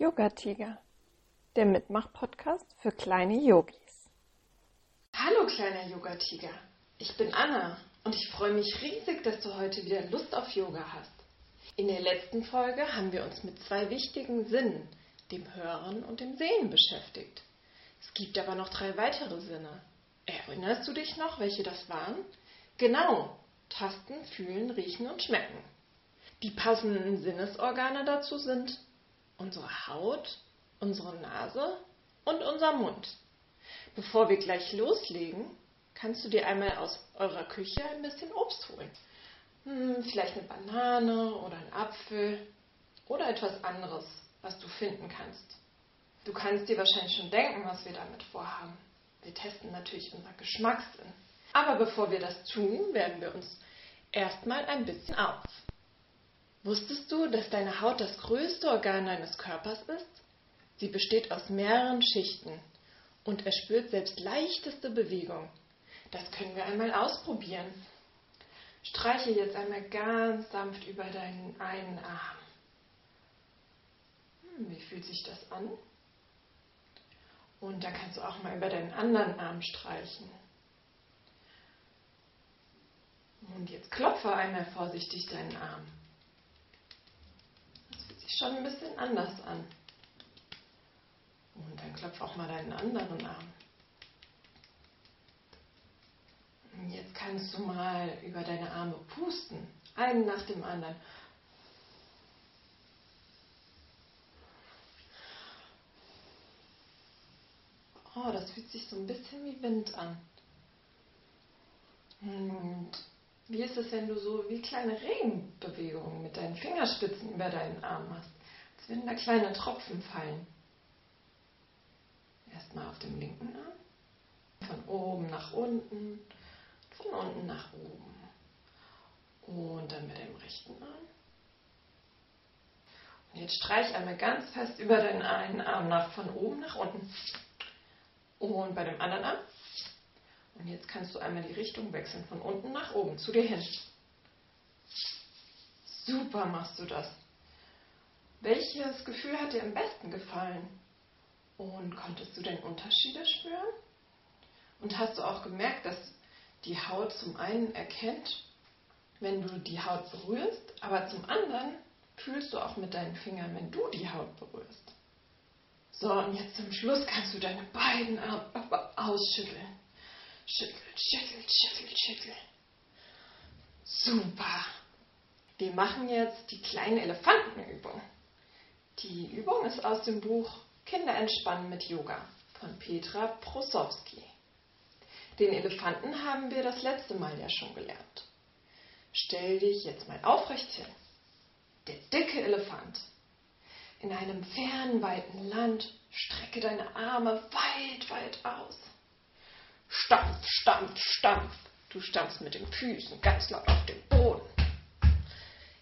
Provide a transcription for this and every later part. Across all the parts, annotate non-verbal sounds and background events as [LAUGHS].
Yoga Tiger, der Mitmach-Podcast für kleine Yogis. Hallo kleiner Yoga Tiger, ich bin Anna und ich freue mich riesig, dass du heute wieder Lust auf Yoga hast. In der letzten Folge haben wir uns mit zwei wichtigen Sinnen, dem Hören und dem Sehen, beschäftigt. Es gibt aber noch drei weitere Sinne. Erinnerst du dich noch, welche das waren? Genau, Tasten, Fühlen, Riechen und Schmecken. Die passenden Sinnesorgane dazu sind unsere Haut, unsere Nase und unser Mund. Bevor wir gleich loslegen, kannst du dir einmal aus eurer Küche ein bisschen Obst holen. Hm, vielleicht eine Banane oder ein Apfel oder etwas anderes, was du finden kannst. Du kannst dir wahrscheinlich schon denken, was wir damit vorhaben. Wir testen natürlich unseren Geschmackssinn. Aber bevor wir das tun, werden wir uns erstmal ein bisschen auf. Wusstest du, dass deine Haut das größte Organ deines Körpers ist? Sie besteht aus mehreren Schichten und erspürt selbst leichteste Bewegung. Das können wir einmal ausprobieren. Streiche jetzt einmal ganz sanft über deinen einen Arm. Hm, wie fühlt sich das an? Und dann kannst du auch mal über deinen anderen Arm streichen. Und jetzt klopfe einmal vorsichtig deinen Arm schon ein bisschen anders an. Und dann klopf auch mal deinen anderen Arm. Jetzt kannst du mal über deine Arme pusten, einen nach dem anderen. Oh, das fühlt sich so ein bisschen wie Wind an. Und wie ist es, wenn du so wie kleine Regenbewegungen mit Fingerspitzen über deinen Arm machst? Als wenn da kleine Tropfen fallen. Erstmal auf dem linken Arm. Von oben nach unten. Von unten nach oben. Und dann mit dem rechten Arm. Und jetzt streich einmal ganz fest über deinen einen Arm nach von oben nach unten. Und bei dem anderen Arm und jetzt kannst du einmal die Richtung wechseln, von unten nach oben, zu dir hin. Super machst du das. Welches Gefühl hat dir am besten gefallen? Und konntest du denn Unterschiede spüren? Und hast du auch gemerkt, dass die Haut zum einen erkennt, wenn du die Haut berührst, aber zum anderen fühlst du auch mit deinen Fingern, wenn du die Haut berührst. So, und jetzt zum Schluss kannst du deine beiden Arme ausschütteln. Schüttel, schüttel, schüttel, schüttel. Super. Wir machen jetzt die kleine Elefantenübung. Die Übung ist aus dem Buch Kinder entspannen mit Yoga von Petra Prosowski. Den Elefanten haben wir das letzte Mal ja schon gelernt. Stell dich jetzt mal aufrecht hin. Der dicke Elefant. In einem fernen, weiten Land strecke deine Arme weit, weit aus. Stampf, stampf, stampf. Du stampfst mit den Füßen ganz laut auf den.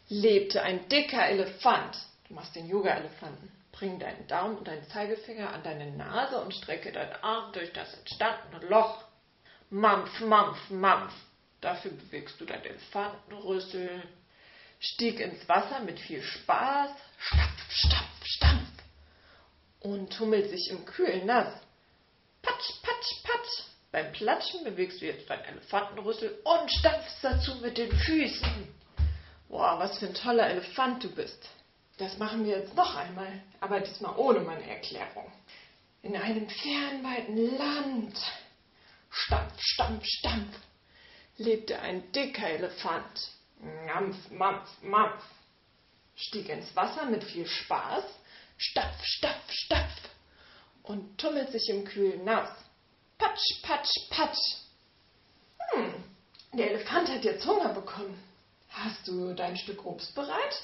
Lebte ein dicker Elefant. Du machst den Yoga-Elefanten. Bring deinen Daumen und deinen Zeigefinger an deine Nase und strecke deinen Arm durch das entstandene Loch. Mampf, mampf, mampf. Dafür bewegst du deinen Elefantenrüssel. Stieg ins Wasser mit viel Spaß. Stampf, stampf, stampf. Und tummelt sich im kühlen Nass. Patsch, patsch, patsch. Beim Platschen bewegst du jetzt deinen Elefantenrüssel und stampfst dazu mit den Füßen. Boah, was für ein toller Elefant du bist. Das machen wir jetzt noch einmal, aber diesmal ohne meine Erklärung. In einem fernweiten Land, stampf, stampf, stampf, lebte ein dicker Elefant. Mampf, mampf, mampf. Stieg ins Wasser mit viel Spaß, stapf, stapf, stapf und tummelt sich im kühlen Nass. Patsch, patsch, patsch. Hm, der Elefant hat jetzt Hunger bekommen. Hast du dein Stück Obst bereit?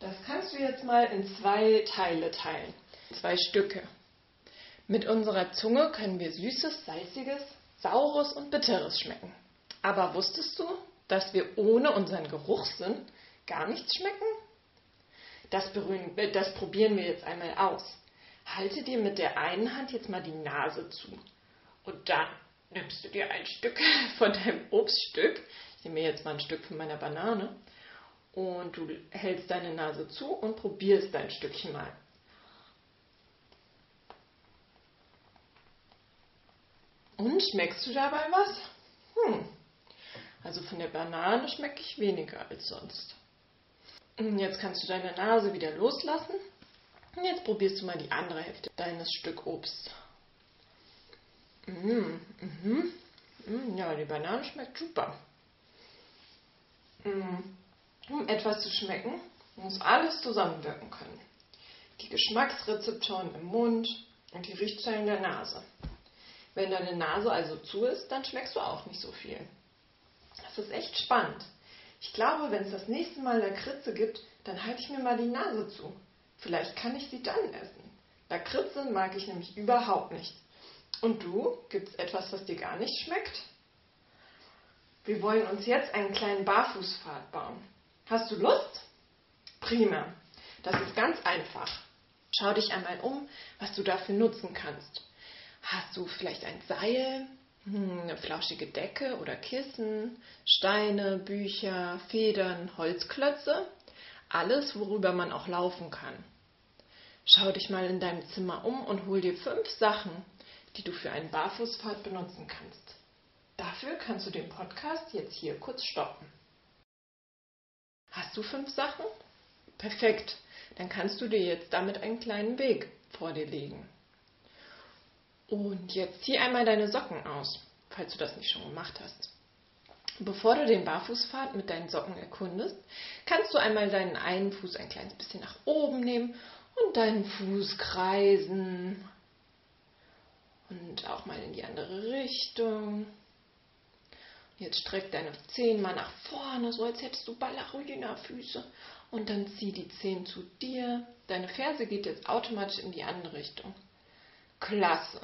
Das kannst du jetzt mal in zwei Teile teilen. Zwei Stücke. Mit unserer Zunge können wir Süßes, Salziges, Saures und Bitteres schmecken. Aber wusstest du, dass wir ohne unseren Geruchssinn gar nichts schmecken? Das, berühren, das probieren wir jetzt einmal aus. Halte dir mit der einen Hand jetzt mal die Nase zu. Und dann nimmst du dir ein Stück [LAUGHS] von deinem Obststück, ich nehme mir jetzt mal ein Stück von meiner Banane, und du hältst deine Nase zu und probierst dein Stückchen mal. Und schmeckst du dabei was? Hm. Also von der Banane schmecke ich weniger als sonst. Und jetzt kannst du deine Nase wieder loslassen. Und jetzt probierst du mal die andere Hälfte deines Stück Obst. Mmh, mhm. Mmh, ja, die Banane schmeckt super. Mmh. Um etwas zu schmecken, muss alles zusammenwirken können. Die Geschmacksrezeptoren im Mund und die Riechzellen der Nase. Wenn deine Nase also zu ist, dann schmeckst du auch nicht so viel. Das ist echt spannend. Ich glaube, wenn es das nächste Mal Lakritze gibt, dann halte ich mir mal die Nase zu. Vielleicht kann ich sie dann essen. Lakritze mag ich nämlich überhaupt nicht. Und du? Gibt es etwas, was dir gar nicht schmeckt? Wir wollen uns jetzt einen kleinen Barfußpfad bauen. Hast du Lust? Prima. Das ist ganz einfach. Schau dich einmal um, was du dafür nutzen kannst. Hast du vielleicht ein Seil, hm, eine flauschige Decke oder Kissen, Steine, Bücher, Federn, Holzklötze? Alles, worüber man auch laufen kann. Schau dich mal in deinem Zimmer um und hol dir fünf Sachen, die du für einen Barfußpfad benutzen kannst. Dafür kannst du den Podcast jetzt hier kurz stoppen. Hast du fünf Sachen? Perfekt. Dann kannst du dir jetzt damit einen kleinen Weg vor dir legen. Und jetzt zieh einmal deine Socken aus, falls du das nicht schon gemacht hast. Bevor du den Barfußpfad mit deinen Socken erkundest, kannst du einmal deinen einen Fuß ein kleines bisschen nach oben nehmen und deinen Fuß kreisen. Auch mal in die andere Richtung. Jetzt streck deine Zehen mal nach vorne, so als hättest du Ballerina-Füße. Und dann zieh die Zehen zu dir. Deine Ferse geht jetzt automatisch in die andere Richtung. Klasse.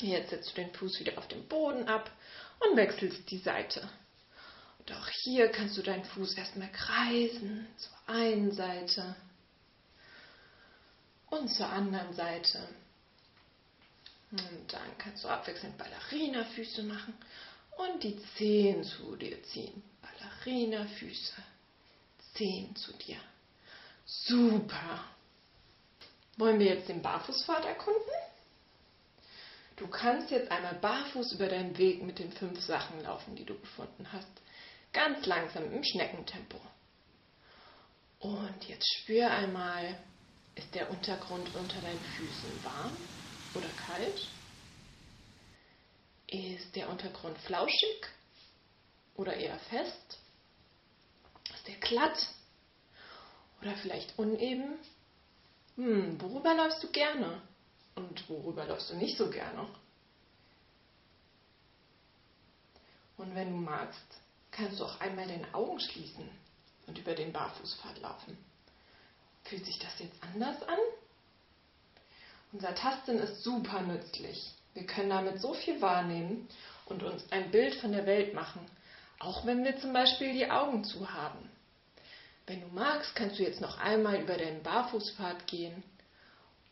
Jetzt setzt du den Fuß wieder auf den Boden ab und wechselst die Seite. Und auch hier kannst du deinen Fuß erstmal kreisen zur einen Seite und zur anderen Seite. Und dann kannst du abwechselnd Ballerina-Füße machen und die Zehen zu dir ziehen. Ballerina-Füße, Zehen zu dir. Super. Wollen wir jetzt den Barfußpfad erkunden? Du kannst jetzt einmal barfuß über deinen Weg mit den fünf Sachen laufen, die du gefunden hast. Ganz langsam im Schneckentempo. Und jetzt spür einmal, ist der Untergrund unter deinen Füßen warm oder kalt? Ist der Untergrund flauschig oder eher fest? Ist der glatt oder vielleicht uneben? Hm, worüber läufst du gerne und worüber läufst du nicht so gerne? Und wenn du magst, kannst du auch einmal deine Augen schließen und über den Barfußpfad laufen. Fühlt sich das jetzt anders an? Unser Tasten ist super nützlich. Wir können damit so viel wahrnehmen und uns ein Bild von der Welt machen, auch wenn wir zum Beispiel die Augen zu haben. Wenn du magst, kannst du jetzt noch einmal über deinen Barfußpfad gehen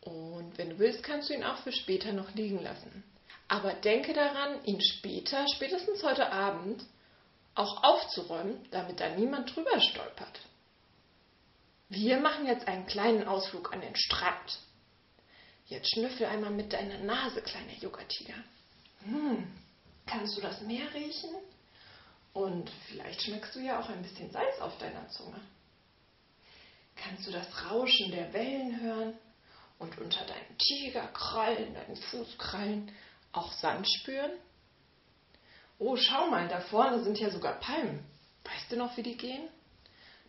und wenn du willst, kannst du ihn auch für später noch liegen lassen. Aber denke daran, ihn später, spätestens heute Abend, auch aufzuräumen, damit da niemand drüber stolpert. Wir machen jetzt einen kleinen Ausflug an den Strand. Jetzt schnüffel einmal mit deiner Nase, kleiner Yogatiger. Hm, kannst du das Meer riechen? Und vielleicht schmeckst du ja auch ein bisschen Salz auf deiner Zunge. Kannst du das Rauschen der Wellen hören und unter deinen Tigerkrallen, deinen Fußkrallen auch Sand spüren? Oh, schau mal, da vorne sind ja sogar Palmen. Weißt du noch, wie die gehen?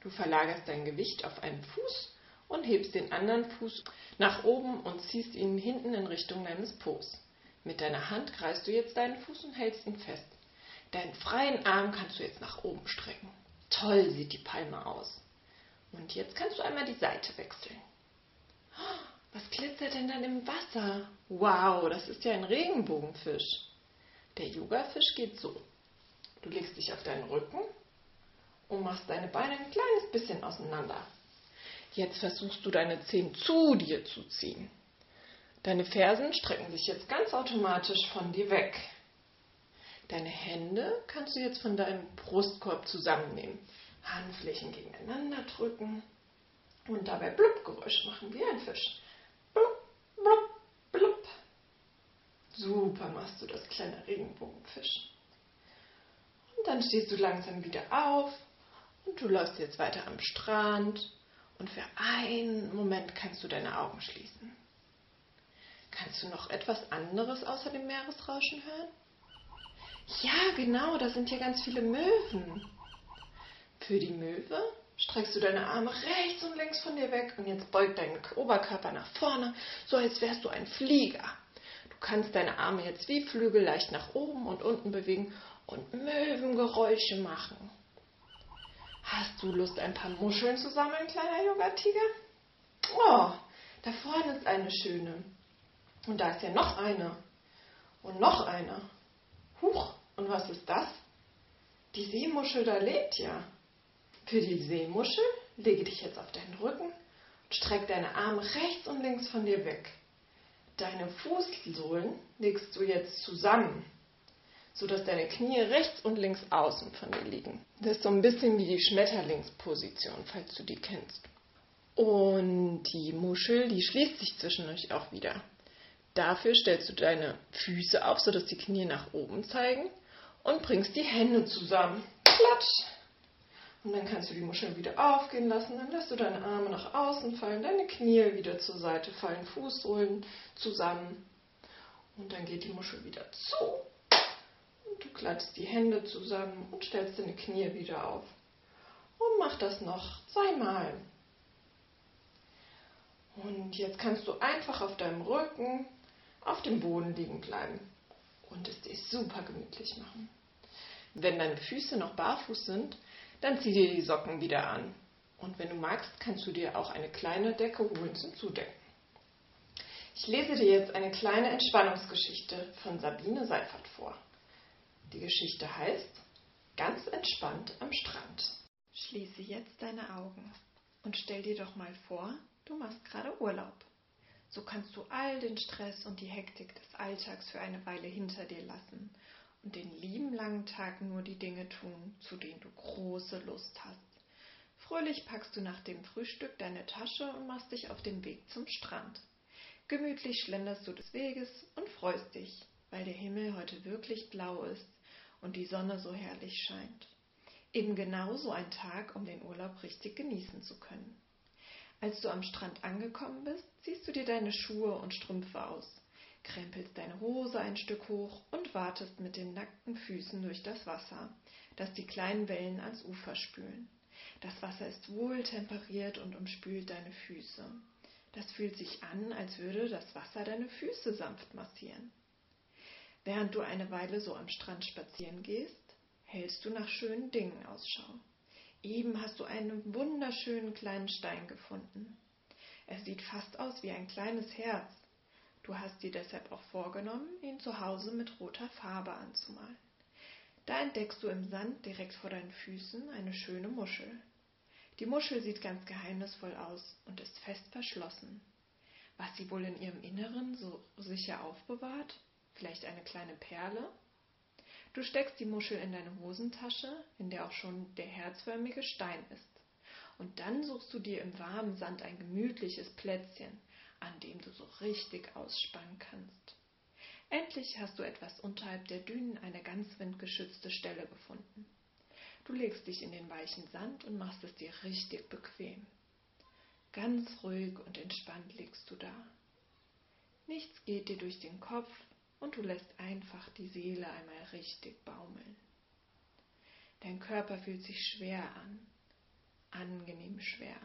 Du verlagerst dein Gewicht auf einen Fuß und hebst den anderen Fuß nach oben und ziehst ihn hinten in Richtung deines Po's. Mit deiner Hand kreist du jetzt deinen Fuß und hältst ihn fest. Deinen freien Arm kannst du jetzt nach oben strecken. Toll sieht die Palme aus. Und jetzt kannst du einmal die Seite wechseln. Was glitzert denn dann im Wasser? Wow, das ist ja ein Regenbogenfisch. Der Yogafisch geht so. Du legst dich auf deinen Rücken und machst deine Beine ein kleines bisschen auseinander. Jetzt versuchst du deine Zehen zu dir zu ziehen. Deine Fersen strecken sich jetzt ganz automatisch von dir weg. Deine Hände kannst du jetzt von deinem Brustkorb zusammennehmen. Handflächen gegeneinander drücken und dabei Blubgeräusch machen wie ein Fisch. Blub, blub, blub. Super. Machst du das kleine Regenbogenfisch. Und dann stehst du langsam wieder auf und du läufst jetzt weiter am Strand und für einen Moment kannst du deine Augen schließen. Kannst du noch etwas anderes außer dem Meeresrauschen hören? Ja, genau, da sind ja ganz viele Möwen. Für die Möwe streckst du deine Arme rechts und links von dir weg und jetzt beugt dein Oberkörper nach vorne, so als wärst du ein Flieger. Du kannst deine Arme jetzt wie Flügel leicht nach oben und unten bewegen und Möwengeräusche machen. Hast du Lust, ein paar Muscheln zu sammeln, kleiner Yoga-Tiger? Oh, da vorne ist eine schöne. Und da ist ja noch eine. Und noch eine. Huch, und was ist das? Die Seemuschel da lebt ja. Für die Seemuschel lege dich jetzt auf deinen Rücken und streck deine Arme rechts und links von dir weg. Deine Fußsohlen legst du jetzt zusammen, sodass deine Knie rechts und links außen von dir liegen. Das ist so ein bisschen wie die Schmetterlingsposition, falls du die kennst. Und die Muschel, die schließt sich zwischendurch auch wieder. Dafür stellst du deine Füße auf, sodass die Knie nach oben zeigen und bringst die Hände zusammen. Klatsch! Und dann kannst du die Muscheln wieder aufgehen lassen. Dann lässt du deine Arme nach außen fallen, deine Knie wieder zur Seite fallen, Fußsohlen zusammen. Und dann geht die Muschel wieder zu. Du klatschst die Hände zusammen und stellst deine Knie wieder auf. Und mach das noch zweimal. Und jetzt kannst du einfach auf deinem Rücken auf dem Boden liegen bleiben und es dir super gemütlich machen. Wenn deine Füße noch barfuß sind, dann zieh dir die Socken wieder an. Und wenn du magst, kannst du dir auch eine kleine Decke holen zum Zudecken. Ich lese dir jetzt eine kleine Entspannungsgeschichte von Sabine Seifert vor. Die Geschichte heißt Ganz entspannt am Strand. Schließe jetzt deine Augen und stell dir doch mal vor, du machst gerade Urlaub. So kannst du all den Stress und die Hektik des Alltags für eine Weile hinter dir lassen und den lieben langen Tag nur die Dinge tun, zu denen du große Lust hast. Fröhlich packst du nach dem Frühstück deine Tasche und machst dich auf den Weg zum Strand. Gemütlich schlenderst du des Weges und freust dich, weil der Himmel heute wirklich blau ist und die Sonne so herrlich scheint. Eben genau so ein Tag, um den Urlaub richtig genießen zu können. Als du am Strand angekommen bist, ziehst du dir deine Schuhe und Strümpfe aus krempelst deine Hose ein Stück hoch und wartest mit den nackten Füßen durch das Wasser, das die kleinen Wellen ans Ufer spülen. Das Wasser ist wohltemperiert und umspült deine Füße. Das fühlt sich an, als würde das Wasser deine Füße sanft massieren. Während du eine Weile so am Strand spazieren gehst, hältst du nach schönen Dingen Ausschau. Eben hast du einen wunderschönen kleinen Stein gefunden. Er sieht fast aus wie ein kleines Herz Du hast dir deshalb auch vorgenommen, ihn zu Hause mit roter Farbe anzumalen. Da entdeckst du im Sand direkt vor deinen Füßen eine schöne Muschel. Die Muschel sieht ganz geheimnisvoll aus und ist fest verschlossen. Was sie wohl in ihrem Inneren so sicher aufbewahrt? Vielleicht eine kleine Perle? Du steckst die Muschel in deine Hosentasche, in der auch schon der herzförmige Stein ist. Und dann suchst du dir im warmen Sand ein gemütliches Plätzchen, an dem du so richtig ausspannen kannst. Endlich hast du etwas unterhalb der Dünen eine ganz windgeschützte Stelle gefunden. Du legst dich in den weichen Sand und machst es dir richtig bequem. Ganz ruhig und entspannt liegst du da. Nichts geht dir durch den Kopf und du lässt einfach die Seele einmal richtig baumeln. Dein Körper fühlt sich schwer an, angenehm schwer.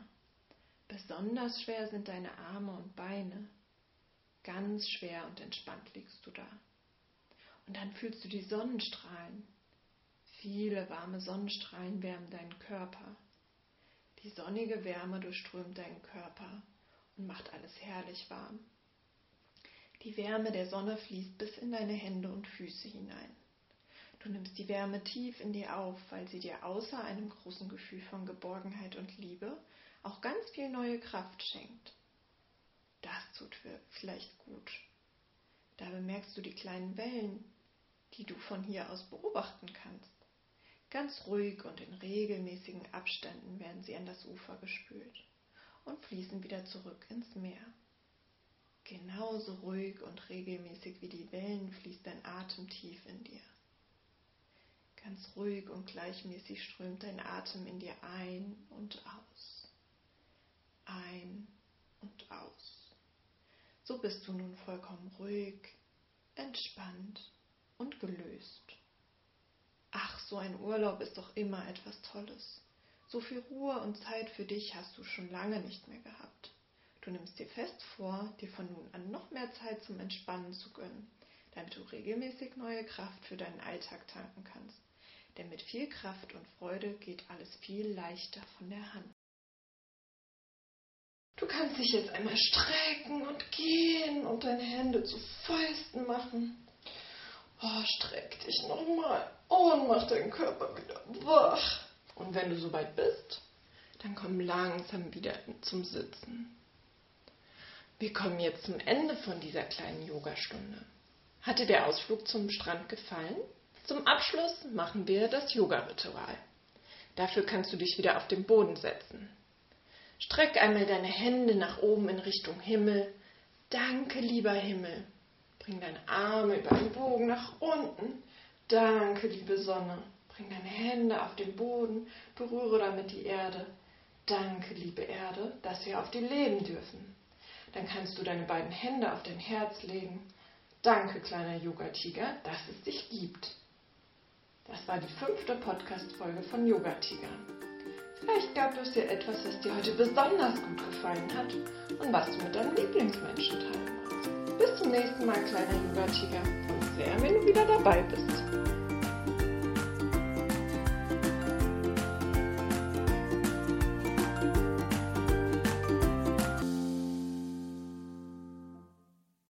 Besonders schwer sind deine Arme und Beine. Ganz schwer und entspannt liegst du da. Und dann fühlst du die Sonnenstrahlen. Viele warme Sonnenstrahlen wärmen deinen Körper. Die sonnige Wärme durchströmt deinen Körper und macht alles herrlich warm. Die Wärme der Sonne fließt bis in deine Hände und Füße hinein. Du nimmst die Wärme tief in dir auf, weil sie dir außer einem großen Gefühl von Geborgenheit und Liebe auch ganz viel neue Kraft schenkt. Das tut vielleicht gut. Da bemerkst du die kleinen Wellen, die du von hier aus beobachten kannst. Ganz ruhig und in regelmäßigen Abständen werden sie an das Ufer gespült und fließen wieder zurück ins Meer. Genauso ruhig und regelmäßig wie die Wellen fließt dein Atem tief in dir. Ganz ruhig und gleichmäßig strömt dein Atem in dir ein und aus. Ein und aus. So bist du nun vollkommen ruhig, entspannt und gelöst. Ach, so ein Urlaub ist doch immer etwas Tolles. So viel Ruhe und Zeit für dich hast du schon lange nicht mehr gehabt. Du nimmst dir fest vor, dir von nun an noch mehr Zeit zum Entspannen zu gönnen, damit du regelmäßig neue Kraft für deinen Alltag tanken kannst. Denn mit viel Kraft und Freude geht alles viel leichter von der Hand. Du kannst dich jetzt einmal strecken und gehen und deine Hände zu Fäusten machen. Oh, streck dich nochmal und mach deinen Körper wieder wach. Und wenn du soweit bist, dann komm langsam wieder zum Sitzen. Wir kommen jetzt zum Ende von dieser kleinen Yogastunde. Hat dir der Ausflug zum Strand gefallen? Zum Abschluss machen wir das Yoga-Ritual. Dafür kannst du dich wieder auf den Boden setzen. Streck einmal deine Hände nach oben in Richtung Himmel. Danke, lieber Himmel. Bring deine Arme über den Bogen nach unten. Danke, liebe Sonne. Bring deine Hände auf den Boden, berühre damit die Erde. Danke, liebe Erde, dass wir auf dir leben dürfen. Dann kannst du deine beiden Hände auf dein Herz legen. Danke, kleiner Yoga-Tiger, dass es dich gibt. Das war die fünfte Podcast-Folge von Yoga Tiger. Vielleicht gab es dir etwas, was dir heute besonders gut gefallen hat und was du mit deinen Lieblingsmenschen teilen magst. Bis zum nächsten Mal, kleiner Yoga Tiger. Und sehr, wenn du wieder dabei bist.